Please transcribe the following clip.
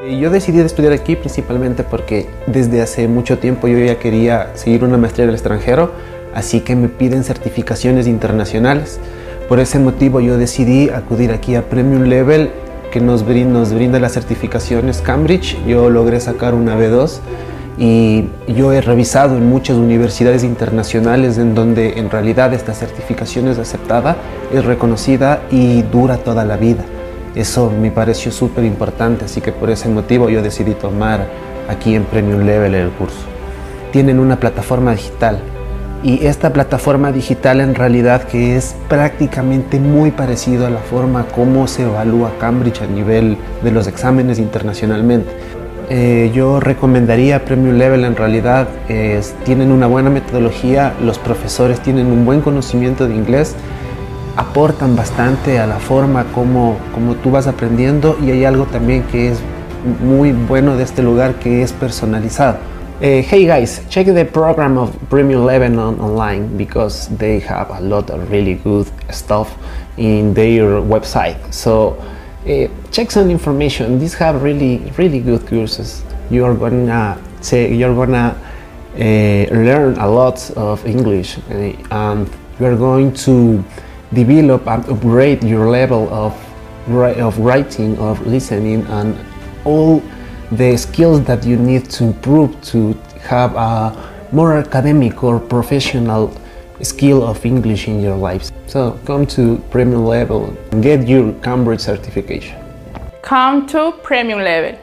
Yo decidí estudiar aquí principalmente porque desde hace mucho tiempo yo ya quería seguir una maestría en el extranjero, así que me piden certificaciones internacionales. Por ese motivo yo decidí acudir aquí a Premium Level que nos brinda, nos brinda las certificaciones Cambridge. Yo logré sacar una B2 y yo he revisado en muchas universidades internacionales en donde en realidad esta certificación es aceptada, es reconocida y dura toda la vida. Eso me pareció súper importante, así que por ese motivo yo decidí tomar aquí en Premium Level el curso. Tienen una plataforma digital y esta plataforma digital en realidad que es prácticamente muy parecido a la forma como se evalúa Cambridge a nivel de los exámenes internacionalmente. Eh, yo recomendaría Premium Level en realidad, tienen una buena metodología, los profesores tienen un buen conocimiento de inglés, aportan bastante a la forma como, como tú vas aprendiendo y hay algo también que es muy bueno de este lugar que es personalizado. Uh, hey guys, check the program of Premium Lebanon online because they have a lot of really good stuff in their website. So uh, check some information. These have really really good courses. You are gonna say you're gonna uh, learn a lot of English and you're going to develop and upgrade your level of of writing, of listening, and all the skills that you need to improve to have a more academic or professional skill of English in your lives. So come to premium level and get your Cambridge certification. Come to premium level.